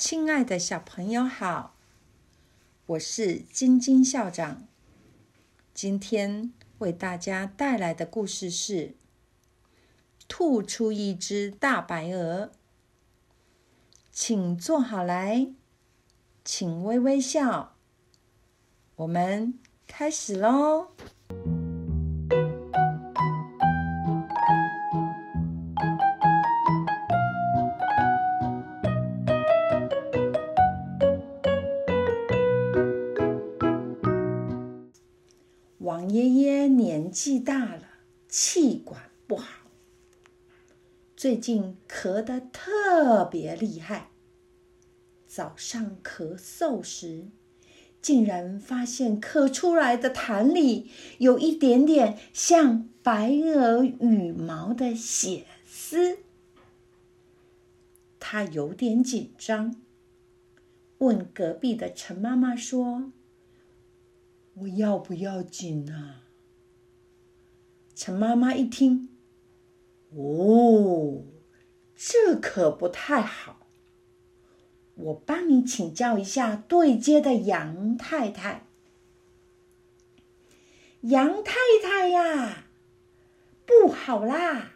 亲爱的小朋友好，我是晶晶校长。今天为大家带来的故事是：吐出一只大白鹅。请坐好来，请微微笑。我们开始喽。王爷爷年纪大了，气管不好，最近咳得特别厉害。早上咳嗽时，竟然发现咳出来的痰里有一点点像白鹅羽毛的血丝。他有点紧张，问隔壁的陈妈妈说。我要不要紧啊？陈妈妈一听，哦，这可不太好。我帮你请教一下对接的杨太太。杨太太呀，不好啦！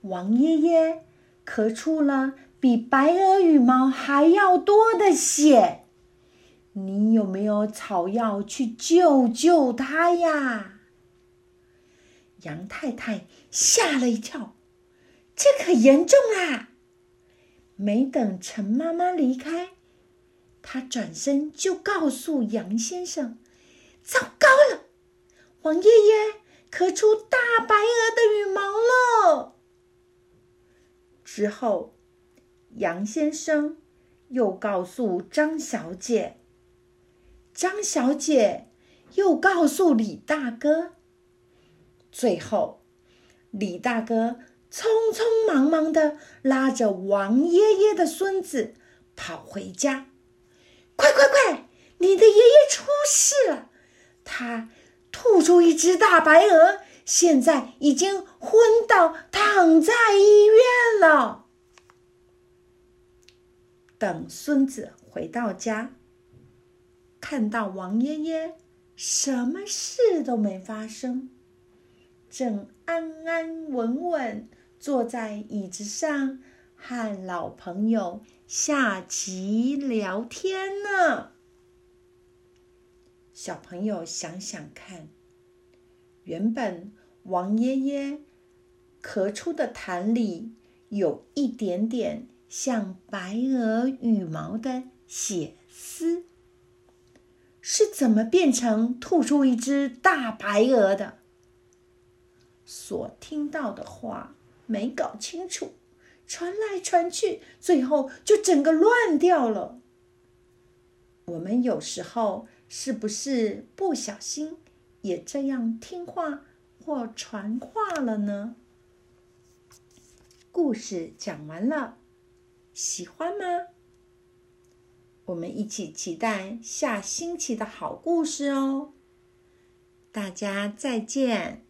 王爷爷咳出了比白鹅羽毛还要多的血。你有没有草药去救救他呀？杨太太吓了一跳，这可严重啦！没等陈妈妈离开，她转身就告诉杨先生：“糟糕了，王爷爷咳出大白鹅的羽毛了。”之后，杨先生又告诉张小姐。张小姐又告诉李大哥，最后李大哥匆匆忙忙的拉着王爷爷的孙子跑回家：“快快快，你的爷爷出事了！他吐出一只大白鹅，现在已经昏倒，躺在医院了。”等孙子回到家。看到王爷爷什么事都没发生，正安安稳稳坐在椅子上和老朋友下棋聊天呢。小朋友想想看，原本王爷爷咳出的痰里有一点点像白鹅羽毛的血。是怎么变成吐出一只大白鹅的？所听到的话没搞清楚，传来传去，最后就整个乱掉了。我们有时候是不是不小心也这样听话或传话了呢？故事讲完了，喜欢吗？我们一起期待下星期的好故事哦！大家再见。